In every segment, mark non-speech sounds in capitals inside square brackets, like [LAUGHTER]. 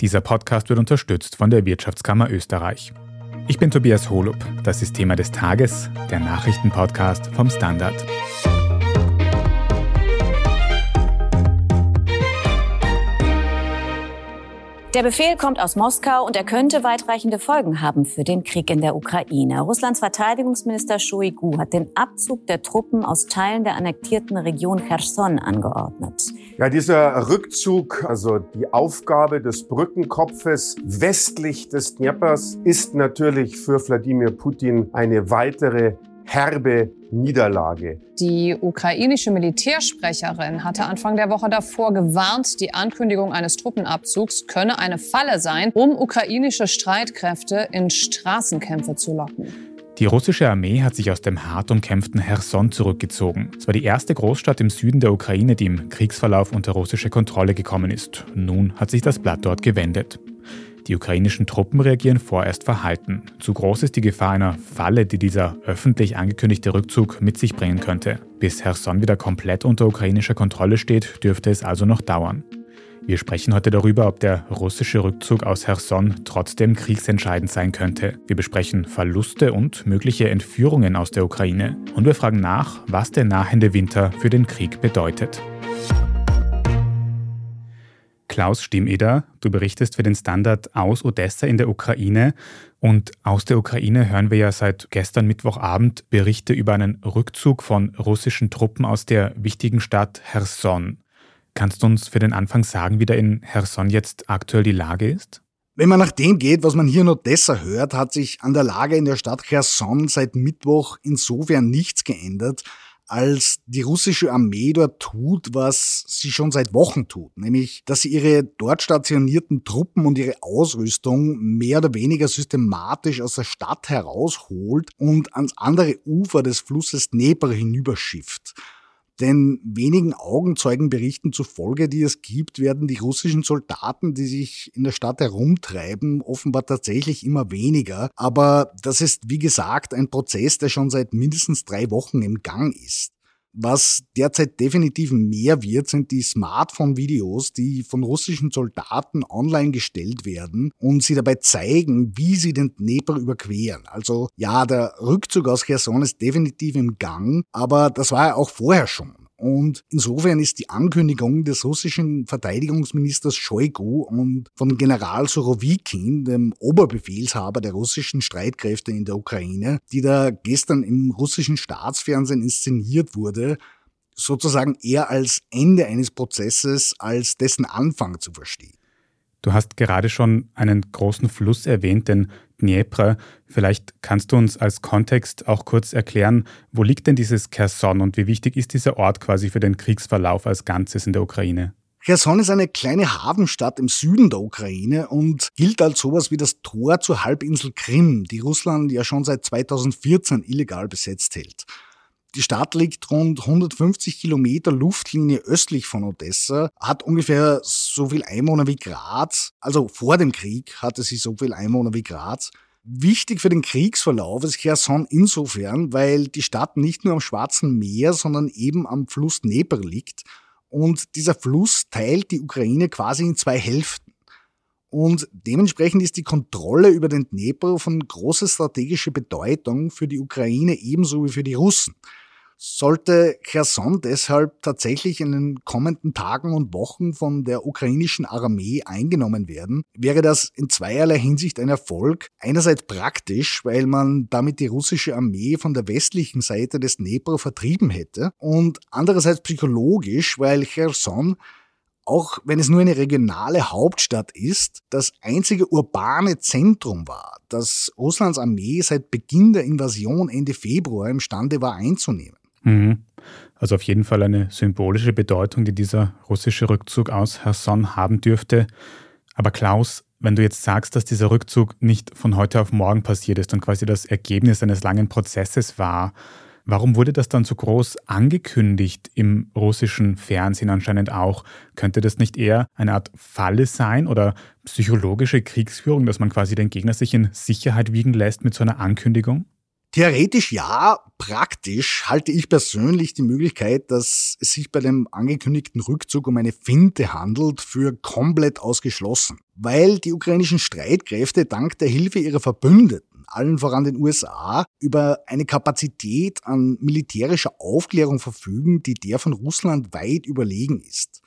Dieser Podcast wird unterstützt von der Wirtschaftskammer Österreich. Ich bin Tobias Holub. Das ist Thema des Tages, der Nachrichtenpodcast vom Standard. Der Befehl kommt aus Moskau und er könnte weitreichende Folgen haben für den Krieg in der Ukraine. Russlands Verteidigungsminister Shoigu hat den Abzug der Truppen aus Teilen der annektierten Region Cherson angeordnet. Ja, dieser Rückzug, also die Aufgabe des Brückenkopfes westlich des Dnepers, ist natürlich für Wladimir Putin eine weitere herbe Niederlage. Die ukrainische Militärsprecherin hatte Anfang der Woche davor gewarnt, die Ankündigung eines Truppenabzugs könne eine Falle sein, um ukrainische Streitkräfte in Straßenkämpfe zu locken. Die russische Armee hat sich aus dem hart umkämpften Cherson zurückgezogen. Es war die erste Großstadt im Süden der Ukraine, die im Kriegsverlauf unter russische Kontrolle gekommen ist. Nun hat sich das Blatt dort gewendet. Die ukrainischen Truppen reagieren vorerst verhalten. Zu groß ist die Gefahr einer Falle, die dieser öffentlich angekündigte Rückzug mit sich bringen könnte. Bis Cherson wieder komplett unter ukrainischer Kontrolle steht, dürfte es also noch dauern. Wir sprechen heute darüber, ob der russische Rückzug aus Cherson trotzdem kriegsentscheidend sein könnte. Wir besprechen Verluste und mögliche Entführungen aus der Ukraine. Und wir fragen nach, was der nahende Winter für den Krieg bedeutet. Klaus Stimmeder, du berichtest für den Standard aus Odessa in der Ukraine. Und aus der Ukraine hören wir ja seit gestern Mittwochabend Berichte über einen Rückzug von russischen Truppen aus der wichtigen Stadt Cherson. Kannst du uns für den Anfang sagen, wie da in Cherson jetzt aktuell die Lage ist? Wenn man nach dem geht, was man hier in Odessa hört, hat sich an der Lage in der Stadt Cherson seit Mittwoch insofern nichts geändert, als die russische Armee dort tut, was sie schon seit Wochen tut, nämlich dass sie ihre dort stationierten Truppen und ihre Ausrüstung mehr oder weniger systematisch aus der Stadt herausholt und ans andere Ufer des Flusses Dnepr hinüberschifft. Denn wenigen Augenzeugenberichten zufolge, die es gibt, werden die russischen Soldaten, die sich in der Stadt herumtreiben, offenbar tatsächlich immer weniger. Aber das ist, wie gesagt, ein Prozess, der schon seit mindestens drei Wochen im Gang ist. Was derzeit definitiv mehr wird, sind die Smartphone-Videos, die von russischen Soldaten online gestellt werden und sie dabei zeigen, wie sie den Dnepr überqueren. Also ja, der Rückzug aus Cherson ist definitiv im Gang, aber das war ja auch vorher schon. Und insofern ist die Ankündigung des russischen Verteidigungsministers Shoigu und von General Sorowikin, dem Oberbefehlshaber der russischen Streitkräfte in der Ukraine, die da gestern im russischen Staatsfernsehen inszeniert wurde, sozusagen eher als Ende eines Prozesses als dessen Anfang zu verstehen. Du hast gerade schon einen großen Fluss erwähnt, den Dnepr. Vielleicht kannst du uns als Kontext auch kurz erklären, wo liegt denn dieses Kherson und wie wichtig ist dieser Ort quasi für den Kriegsverlauf als Ganzes in der Ukraine? Cherson ist eine kleine Hafenstadt im Süden der Ukraine und gilt als sowas wie das Tor zur Halbinsel Krim, die Russland ja schon seit 2014 illegal besetzt hält. Die Stadt liegt rund 150 Kilometer Luftlinie östlich von Odessa, hat ungefähr so viel Einwohner wie Graz. Also vor dem Krieg hatte sie so viel Einwohner wie Graz. Wichtig für den Kriegsverlauf ist Cherson insofern, weil die Stadt nicht nur am Schwarzen Meer, sondern eben am Fluss Dnepr liegt. Und dieser Fluss teilt die Ukraine quasi in zwei Hälften. Und dementsprechend ist die Kontrolle über den Dnepr von großer strategischer Bedeutung für die Ukraine ebenso wie für die Russen. Sollte Cherson deshalb tatsächlich in den kommenden Tagen und Wochen von der ukrainischen Armee eingenommen werden, wäre das in zweierlei Hinsicht ein Erfolg. Einerseits praktisch, weil man damit die russische Armee von der westlichen Seite des Dnepr vertrieben hätte und andererseits psychologisch, weil Cherson auch wenn es nur eine regionale Hauptstadt ist, das einzige urbane Zentrum war, das Russlands Armee seit Beginn der Invasion Ende Februar imstande war einzunehmen. Mhm. Also auf jeden Fall eine symbolische Bedeutung, die dieser russische Rückzug aus Cherson haben dürfte. Aber Klaus, wenn du jetzt sagst, dass dieser Rückzug nicht von heute auf morgen passiert ist und quasi das Ergebnis eines langen Prozesses war, warum wurde das dann so groß angekündigt im russischen Fernsehen anscheinend auch? Könnte das nicht eher eine Art Falle sein oder psychologische Kriegsführung, dass man quasi den Gegner sich in Sicherheit wiegen lässt mit so einer Ankündigung? Theoretisch ja, praktisch halte ich persönlich die Möglichkeit, dass es sich bei dem angekündigten Rückzug um eine Finte handelt, für komplett ausgeschlossen. Weil die ukrainischen Streitkräfte dank der Hilfe ihrer Verbündeten, allen voran den USA, über eine Kapazität an militärischer Aufklärung verfügen, die der von Russland weit überlegen ist.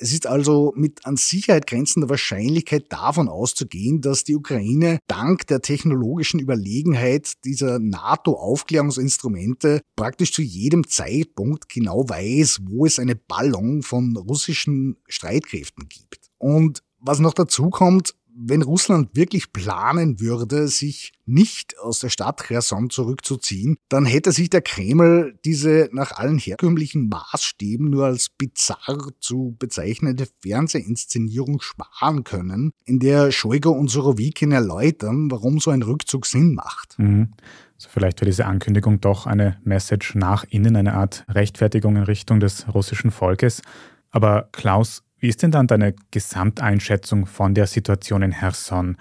Es ist also mit an Sicherheit grenzender Wahrscheinlichkeit davon auszugehen, dass die Ukraine dank der technologischen Überlegenheit dieser NATO-Aufklärungsinstrumente praktisch zu jedem Zeitpunkt genau weiß, wo es eine Ballung von russischen Streitkräften gibt. Und was noch dazu kommt, wenn Russland wirklich planen würde, sich nicht aus der Stadt Cherson zurückzuziehen, dann hätte sich der Kreml diese nach allen herkömmlichen Maßstäben nur als bizarr zu bezeichnende Fernsehinszenierung sparen können, in der Shoigu und Sorowikin erläutern, warum so ein Rückzug Sinn macht. Mhm. Also vielleicht wäre diese Ankündigung doch eine Message nach innen, eine Art Rechtfertigung in Richtung des russischen Volkes. Aber Klaus, wie ist denn dann deine Gesamteinschätzung von der Situation in Herson?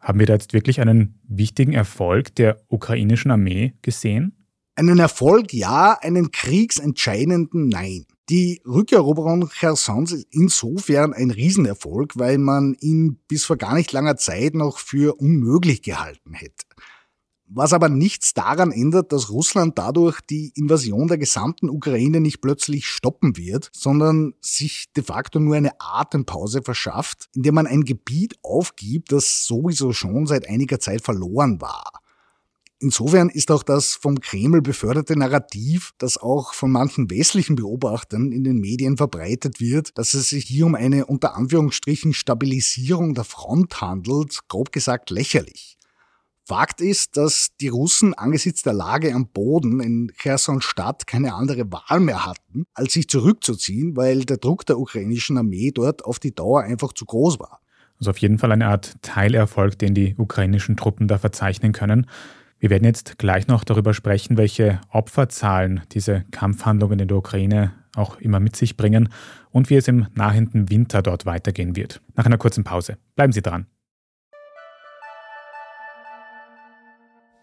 Haben wir da jetzt wirklich einen wichtigen Erfolg der ukrainischen Armee gesehen? Einen Erfolg ja, einen kriegsentscheidenden nein. Die Rückeroberung Chersons ist insofern ein Riesenerfolg, weil man ihn bis vor gar nicht langer Zeit noch für unmöglich gehalten hätte was aber nichts daran ändert, dass Russland dadurch die Invasion der gesamten Ukraine nicht plötzlich stoppen wird, sondern sich de facto nur eine Atempause verschafft, indem man ein Gebiet aufgibt, das sowieso schon seit einiger Zeit verloren war. Insofern ist auch das vom Kreml beförderte Narrativ, das auch von manchen westlichen Beobachtern in den Medien verbreitet wird, dass es sich hier um eine unter Anführungsstrichen Stabilisierung der Front handelt, grob gesagt lächerlich. Fakt ist, dass die Russen angesichts der Lage am Boden in Cherson-Stadt keine andere Wahl mehr hatten, als sich zurückzuziehen, weil der Druck der ukrainischen Armee dort auf die Dauer einfach zu groß war. Also auf jeden Fall eine Art Teilerfolg, den die ukrainischen Truppen da verzeichnen können. Wir werden jetzt gleich noch darüber sprechen, welche Opferzahlen diese Kampfhandlungen in der Ukraine auch immer mit sich bringen und wie es im nahenden Winter dort weitergehen wird. Nach einer kurzen Pause. Bleiben Sie dran.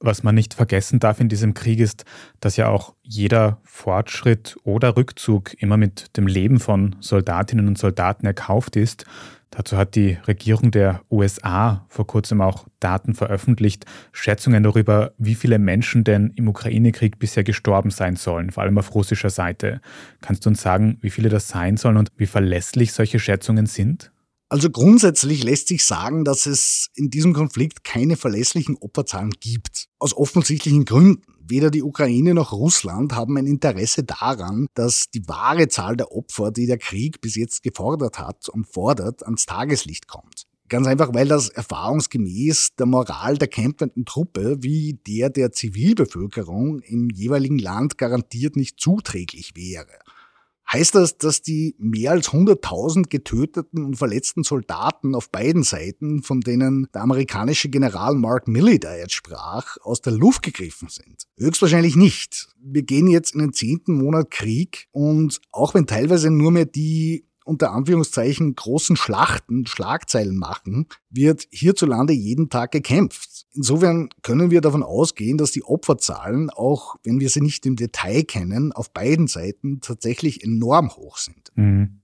was man nicht vergessen darf in diesem Krieg ist, dass ja auch jeder Fortschritt oder Rückzug immer mit dem Leben von Soldatinnen und Soldaten erkauft ist. Dazu hat die Regierung der USA vor kurzem auch Daten veröffentlicht, Schätzungen darüber, wie viele Menschen denn im Ukraine-Krieg bisher gestorben sein sollen, vor allem auf russischer Seite. Kannst du uns sagen, wie viele das sein sollen und wie verlässlich solche Schätzungen sind? Also grundsätzlich lässt sich sagen, dass es in diesem Konflikt keine verlässlichen Opferzahlen gibt. Aus offensichtlichen Gründen. Weder die Ukraine noch Russland haben ein Interesse daran, dass die wahre Zahl der Opfer, die der Krieg bis jetzt gefordert hat und fordert, ans Tageslicht kommt. Ganz einfach, weil das erfahrungsgemäß der Moral der kämpfenden Truppe wie der der Zivilbevölkerung im jeweiligen Land garantiert nicht zuträglich wäre. Heißt das, dass die mehr als 100.000 getöteten und verletzten Soldaten auf beiden Seiten, von denen der amerikanische General Mark Milley da jetzt sprach, aus der Luft gegriffen sind? Höchstwahrscheinlich nicht. Wir gehen jetzt in den zehnten Monat Krieg und auch wenn teilweise nur mehr die unter Anführungszeichen großen Schlachten Schlagzeilen machen, wird hierzulande jeden Tag gekämpft. Insofern können wir davon ausgehen, dass die Opferzahlen, auch wenn wir sie nicht im Detail kennen, auf beiden Seiten tatsächlich enorm hoch sind. Mhm.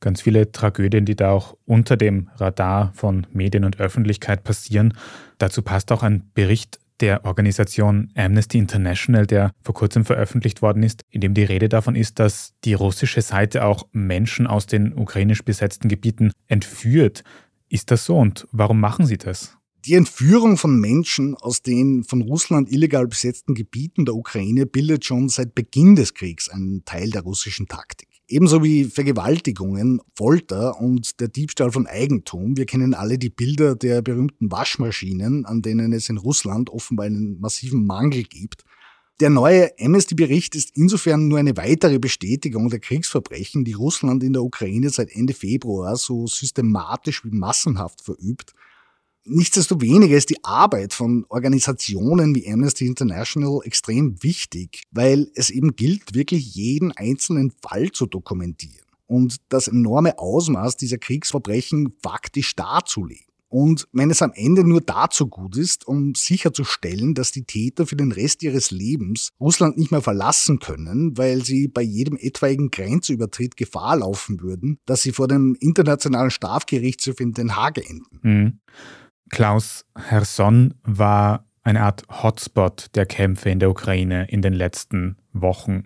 Ganz viele Tragödien, die da auch unter dem Radar von Medien und Öffentlichkeit passieren. Dazu passt auch ein Bericht der Organisation Amnesty International, der vor kurzem veröffentlicht worden ist, in dem die Rede davon ist, dass die russische Seite auch Menschen aus den ukrainisch besetzten Gebieten entführt. Ist das so und warum machen sie das? Die Entführung von Menschen aus den von Russland illegal besetzten Gebieten der Ukraine bildet schon seit Beginn des Kriegs einen Teil der russischen Taktik. Ebenso wie Vergewaltigungen, Folter und der Diebstahl von Eigentum. Wir kennen alle die Bilder der berühmten Waschmaschinen, an denen es in Russland offenbar einen massiven Mangel gibt. Der neue Amnesty-Bericht ist insofern nur eine weitere Bestätigung der Kriegsverbrechen, die Russland in der Ukraine seit Ende Februar so systematisch wie massenhaft verübt. Nichtsdestoweniger ist die Arbeit von Organisationen wie Amnesty International extrem wichtig, weil es eben gilt, wirklich jeden einzelnen Fall zu dokumentieren und das enorme Ausmaß dieser Kriegsverbrechen faktisch darzulegen. Und wenn es am Ende nur dazu gut ist, um sicherzustellen, dass die Täter für den Rest ihres Lebens Russland nicht mehr verlassen können, weil sie bei jedem etwaigen Grenzübertritt Gefahr laufen würden, dass sie vor dem Internationalen Strafgerichtshof in Den Haag enden. Mhm. Klaus Herson war eine Art Hotspot der Kämpfe in der Ukraine in den letzten Wochen.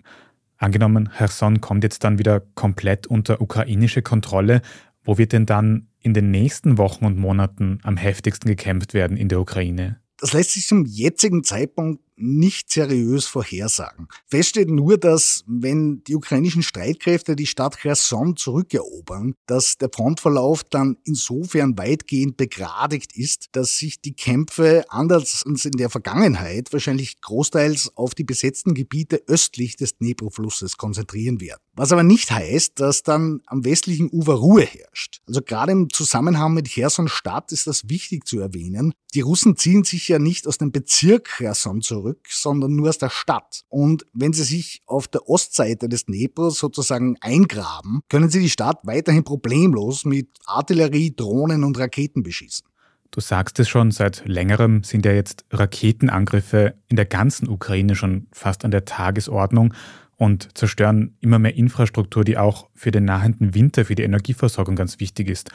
Angenommen, Herson kommt jetzt dann wieder komplett unter ukrainische Kontrolle. Wo wird denn dann in den nächsten Wochen und Monaten am heftigsten gekämpft werden in der Ukraine? Das lässt sich zum jetzigen Zeitpunkt nicht seriös vorhersagen. Fest steht nur, dass wenn die ukrainischen Streitkräfte die Stadt Cherson zurückerobern, dass der Frontverlauf dann insofern weitgehend begradigt ist, dass sich die Kämpfe anders als in der Vergangenheit wahrscheinlich großteils auf die besetzten Gebiete östlich des Dnepro-Flusses konzentrieren werden. Was aber nicht heißt, dass dann am westlichen Ufer Ruhe herrscht. Also gerade im Zusammenhang mit Cherson-Stadt ist das wichtig zu erwähnen. Die Russen ziehen sich ja nicht aus dem Bezirk Cherson zurück, zurück, sondern nur aus der Stadt. Und wenn sie sich auf der Ostseite des Dnepr sozusagen eingraben, können sie die Stadt weiterhin problemlos mit Artillerie, Drohnen und Raketen beschießen. Du sagst es schon, seit längerem sind ja jetzt Raketenangriffe in der ganzen Ukraine schon fast an der Tagesordnung und zerstören immer mehr Infrastruktur, die auch für den nahenden Winter, für die Energieversorgung ganz wichtig ist.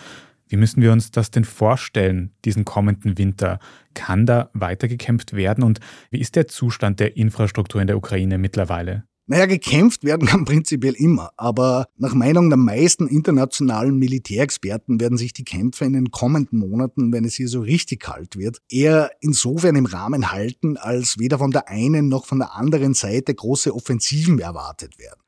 Wie müssen wir uns das denn vorstellen, diesen kommenden Winter? Kann da weitergekämpft werden und wie ist der Zustand der Infrastruktur in der Ukraine mittlerweile? Naja, gekämpft werden kann [LAUGHS] prinzipiell immer, aber nach Meinung der meisten internationalen Militärexperten werden sich die Kämpfe in den kommenden Monaten, wenn es hier so richtig kalt wird, eher insofern im Rahmen halten, als weder von der einen noch von der anderen Seite große Offensiven erwartet werden.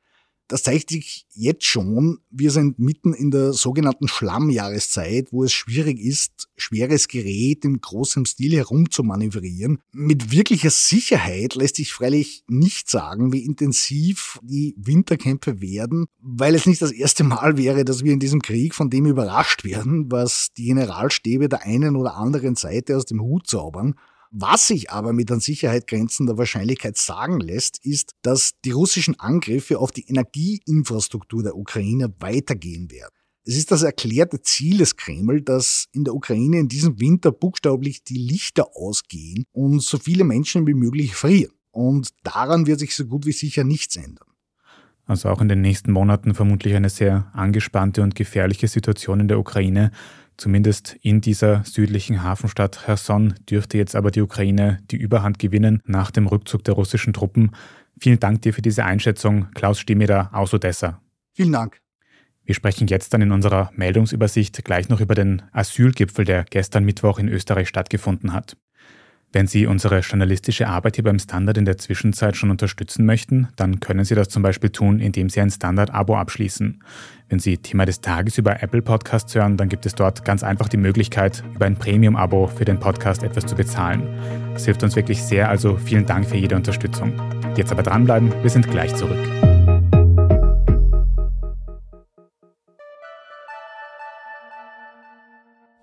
Das zeigt sich jetzt schon. Wir sind mitten in der sogenannten Schlammjahreszeit, wo es schwierig ist, schweres Gerät im großen Stil herumzumanövrieren. Mit wirklicher Sicherheit lässt sich freilich nicht sagen, wie intensiv die Winterkämpfe werden, weil es nicht das erste Mal wäre, dass wir in diesem Krieg von dem überrascht werden, was die Generalstäbe der einen oder anderen Seite aus dem Hut zaubern. Was sich aber mit an Sicherheit grenzender Wahrscheinlichkeit sagen lässt, ist, dass die russischen Angriffe auf die Energieinfrastruktur der Ukraine weitergehen werden. Es ist das erklärte Ziel des Kreml, dass in der Ukraine in diesem Winter buchstäblich die Lichter ausgehen und so viele Menschen wie möglich frieren. Und daran wird sich so gut wie sicher nichts ändern. Also auch in den nächsten Monaten vermutlich eine sehr angespannte und gefährliche Situation in der Ukraine. Zumindest in dieser südlichen Hafenstadt Cherson dürfte jetzt aber die Ukraine die Überhand gewinnen nach dem Rückzug der russischen Truppen. Vielen Dank dir für diese Einschätzung, Klaus Stimmeder aus Odessa. Vielen Dank. Wir sprechen jetzt dann in unserer Meldungsübersicht gleich noch über den Asylgipfel, der gestern Mittwoch in Österreich stattgefunden hat. Wenn Sie unsere journalistische Arbeit hier beim Standard in der Zwischenzeit schon unterstützen möchten, dann können Sie das zum Beispiel tun, indem Sie ein Standard-Abo abschließen. Wenn Sie Thema des Tages über Apple Podcasts hören, dann gibt es dort ganz einfach die Möglichkeit, über ein Premium-Abo für den Podcast etwas zu bezahlen. Das hilft uns wirklich sehr, also vielen Dank für jede Unterstützung. Jetzt aber dranbleiben, wir sind gleich zurück.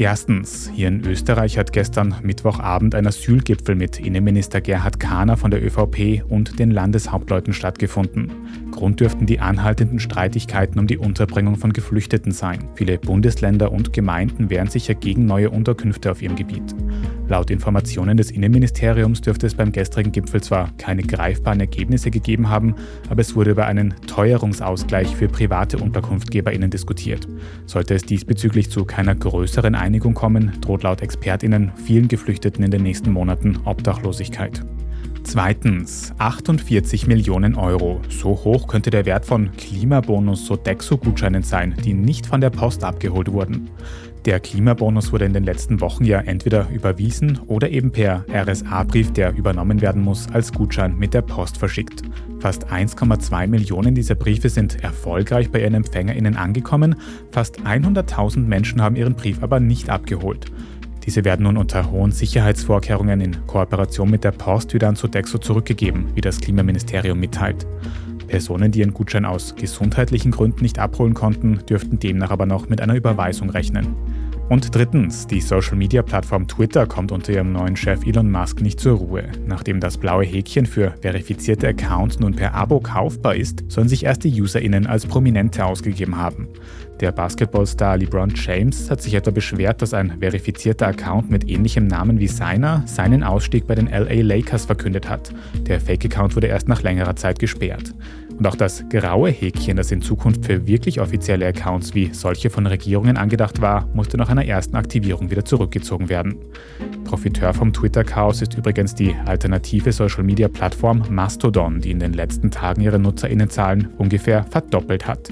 Erstens, hier in Österreich hat gestern Mittwochabend ein Asylgipfel mit Innenminister Gerhard Kahner von der ÖVP und den Landeshauptleuten stattgefunden. Grund dürften die anhaltenden Streitigkeiten um die Unterbringung von Geflüchteten sein. Viele Bundesländer und Gemeinden wehren sich ja gegen neue Unterkünfte auf ihrem Gebiet. Laut Informationen des Innenministeriums dürfte es beim gestrigen Gipfel zwar keine greifbaren Ergebnisse gegeben haben, aber es wurde über einen Teuerungsausgleich für private UnterkunftgeberInnen diskutiert. Sollte es diesbezüglich zu keiner größeren Einigung kommen, droht laut ExpertInnen vielen Geflüchteten in den nächsten Monaten Obdachlosigkeit. Zweitens, 48 Millionen Euro. So hoch könnte der Wert von Klimabonus Sodexo-Gutscheinen sein, die nicht von der Post abgeholt wurden. Der Klimabonus wurde in den letzten Wochen ja entweder überwiesen oder eben per RSA-Brief, der übernommen werden muss, als Gutschein mit der Post verschickt. Fast 1,2 Millionen dieser Briefe sind erfolgreich bei ihren EmpfängerInnen angekommen, fast 100.000 Menschen haben ihren Brief aber nicht abgeholt. Diese werden nun unter hohen Sicherheitsvorkehrungen in Kooperation mit der Post wieder an Sodexo zurückgegeben, wie das Klimaministerium mitteilt. Personen, die ihren Gutschein aus gesundheitlichen Gründen nicht abholen konnten, dürften demnach aber noch mit einer Überweisung rechnen. Und drittens, die Social-Media-Plattform Twitter kommt unter ihrem neuen Chef Elon Musk nicht zur Ruhe. Nachdem das blaue Häkchen für verifizierte Accounts nun per Abo kaufbar ist, sollen sich erste UserInnen als Prominente ausgegeben haben. Der Basketballstar LeBron James hat sich etwa beschwert, dass ein verifizierter Account mit ähnlichem Namen wie seiner seinen Ausstieg bei den LA Lakers verkündet hat. Der Fake-Account wurde erst nach längerer Zeit gesperrt. Und auch das graue Häkchen, das in Zukunft für wirklich offizielle Accounts wie solche von Regierungen angedacht war, musste nach einer ersten Aktivierung wieder zurückgezogen werden. Profiteur vom Twitter-Chaos ist übrigens die alternative Social-Media-Plattform Mastodon, die in den letzten Tagen ihre Nutzerinnenzahlen ungefähr verdoppelt hat.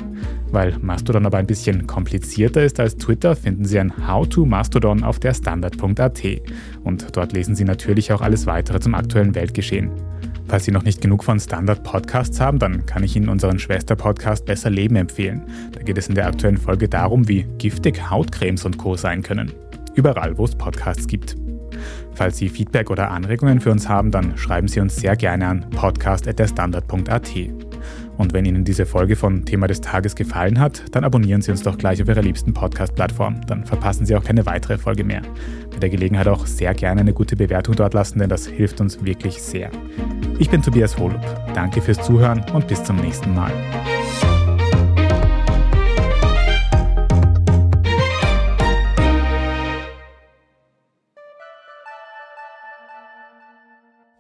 Weil Mastodon aber ein bisschen komplizierter ist als Twitter, finden Sie ein How to Mastodon auf der Standard.at. Und dort lesen Sie natürlich auch alles weitere zum aktuellen Weltgeschehen. Falls Sie noch nicht genug von Standard-Podcasts haben, dann kann ich Ihnen unseren Schwester-Podcast Besser Leben empfehlen. Da geht es in der aktuellen Folge darum, wie giftig Hautcremes und Co. sein können. Überall, wo es Podcasts gibt. Falls Sie Feedback oder Anregungen für uns haben, dann schreiben Sie uns sehr gerne an podcast.derstandard.at. Und wenn Ihnen diese Folge von Thema des Tages gefallen hat, dann abonnieren Sie uns doch gleich auf Ihrer liebsten Podcast-Plattform. Dann verpassen Sie auch keine weitere Folge mehr. Bei der Gelegenheit auch sehr gerne eine gute Bewertung dort lassen, denn das hilft uns wirklich sehr. Ich bin Tobias Holub. Danke fürs Zuhören und bis zum nächsten Mal.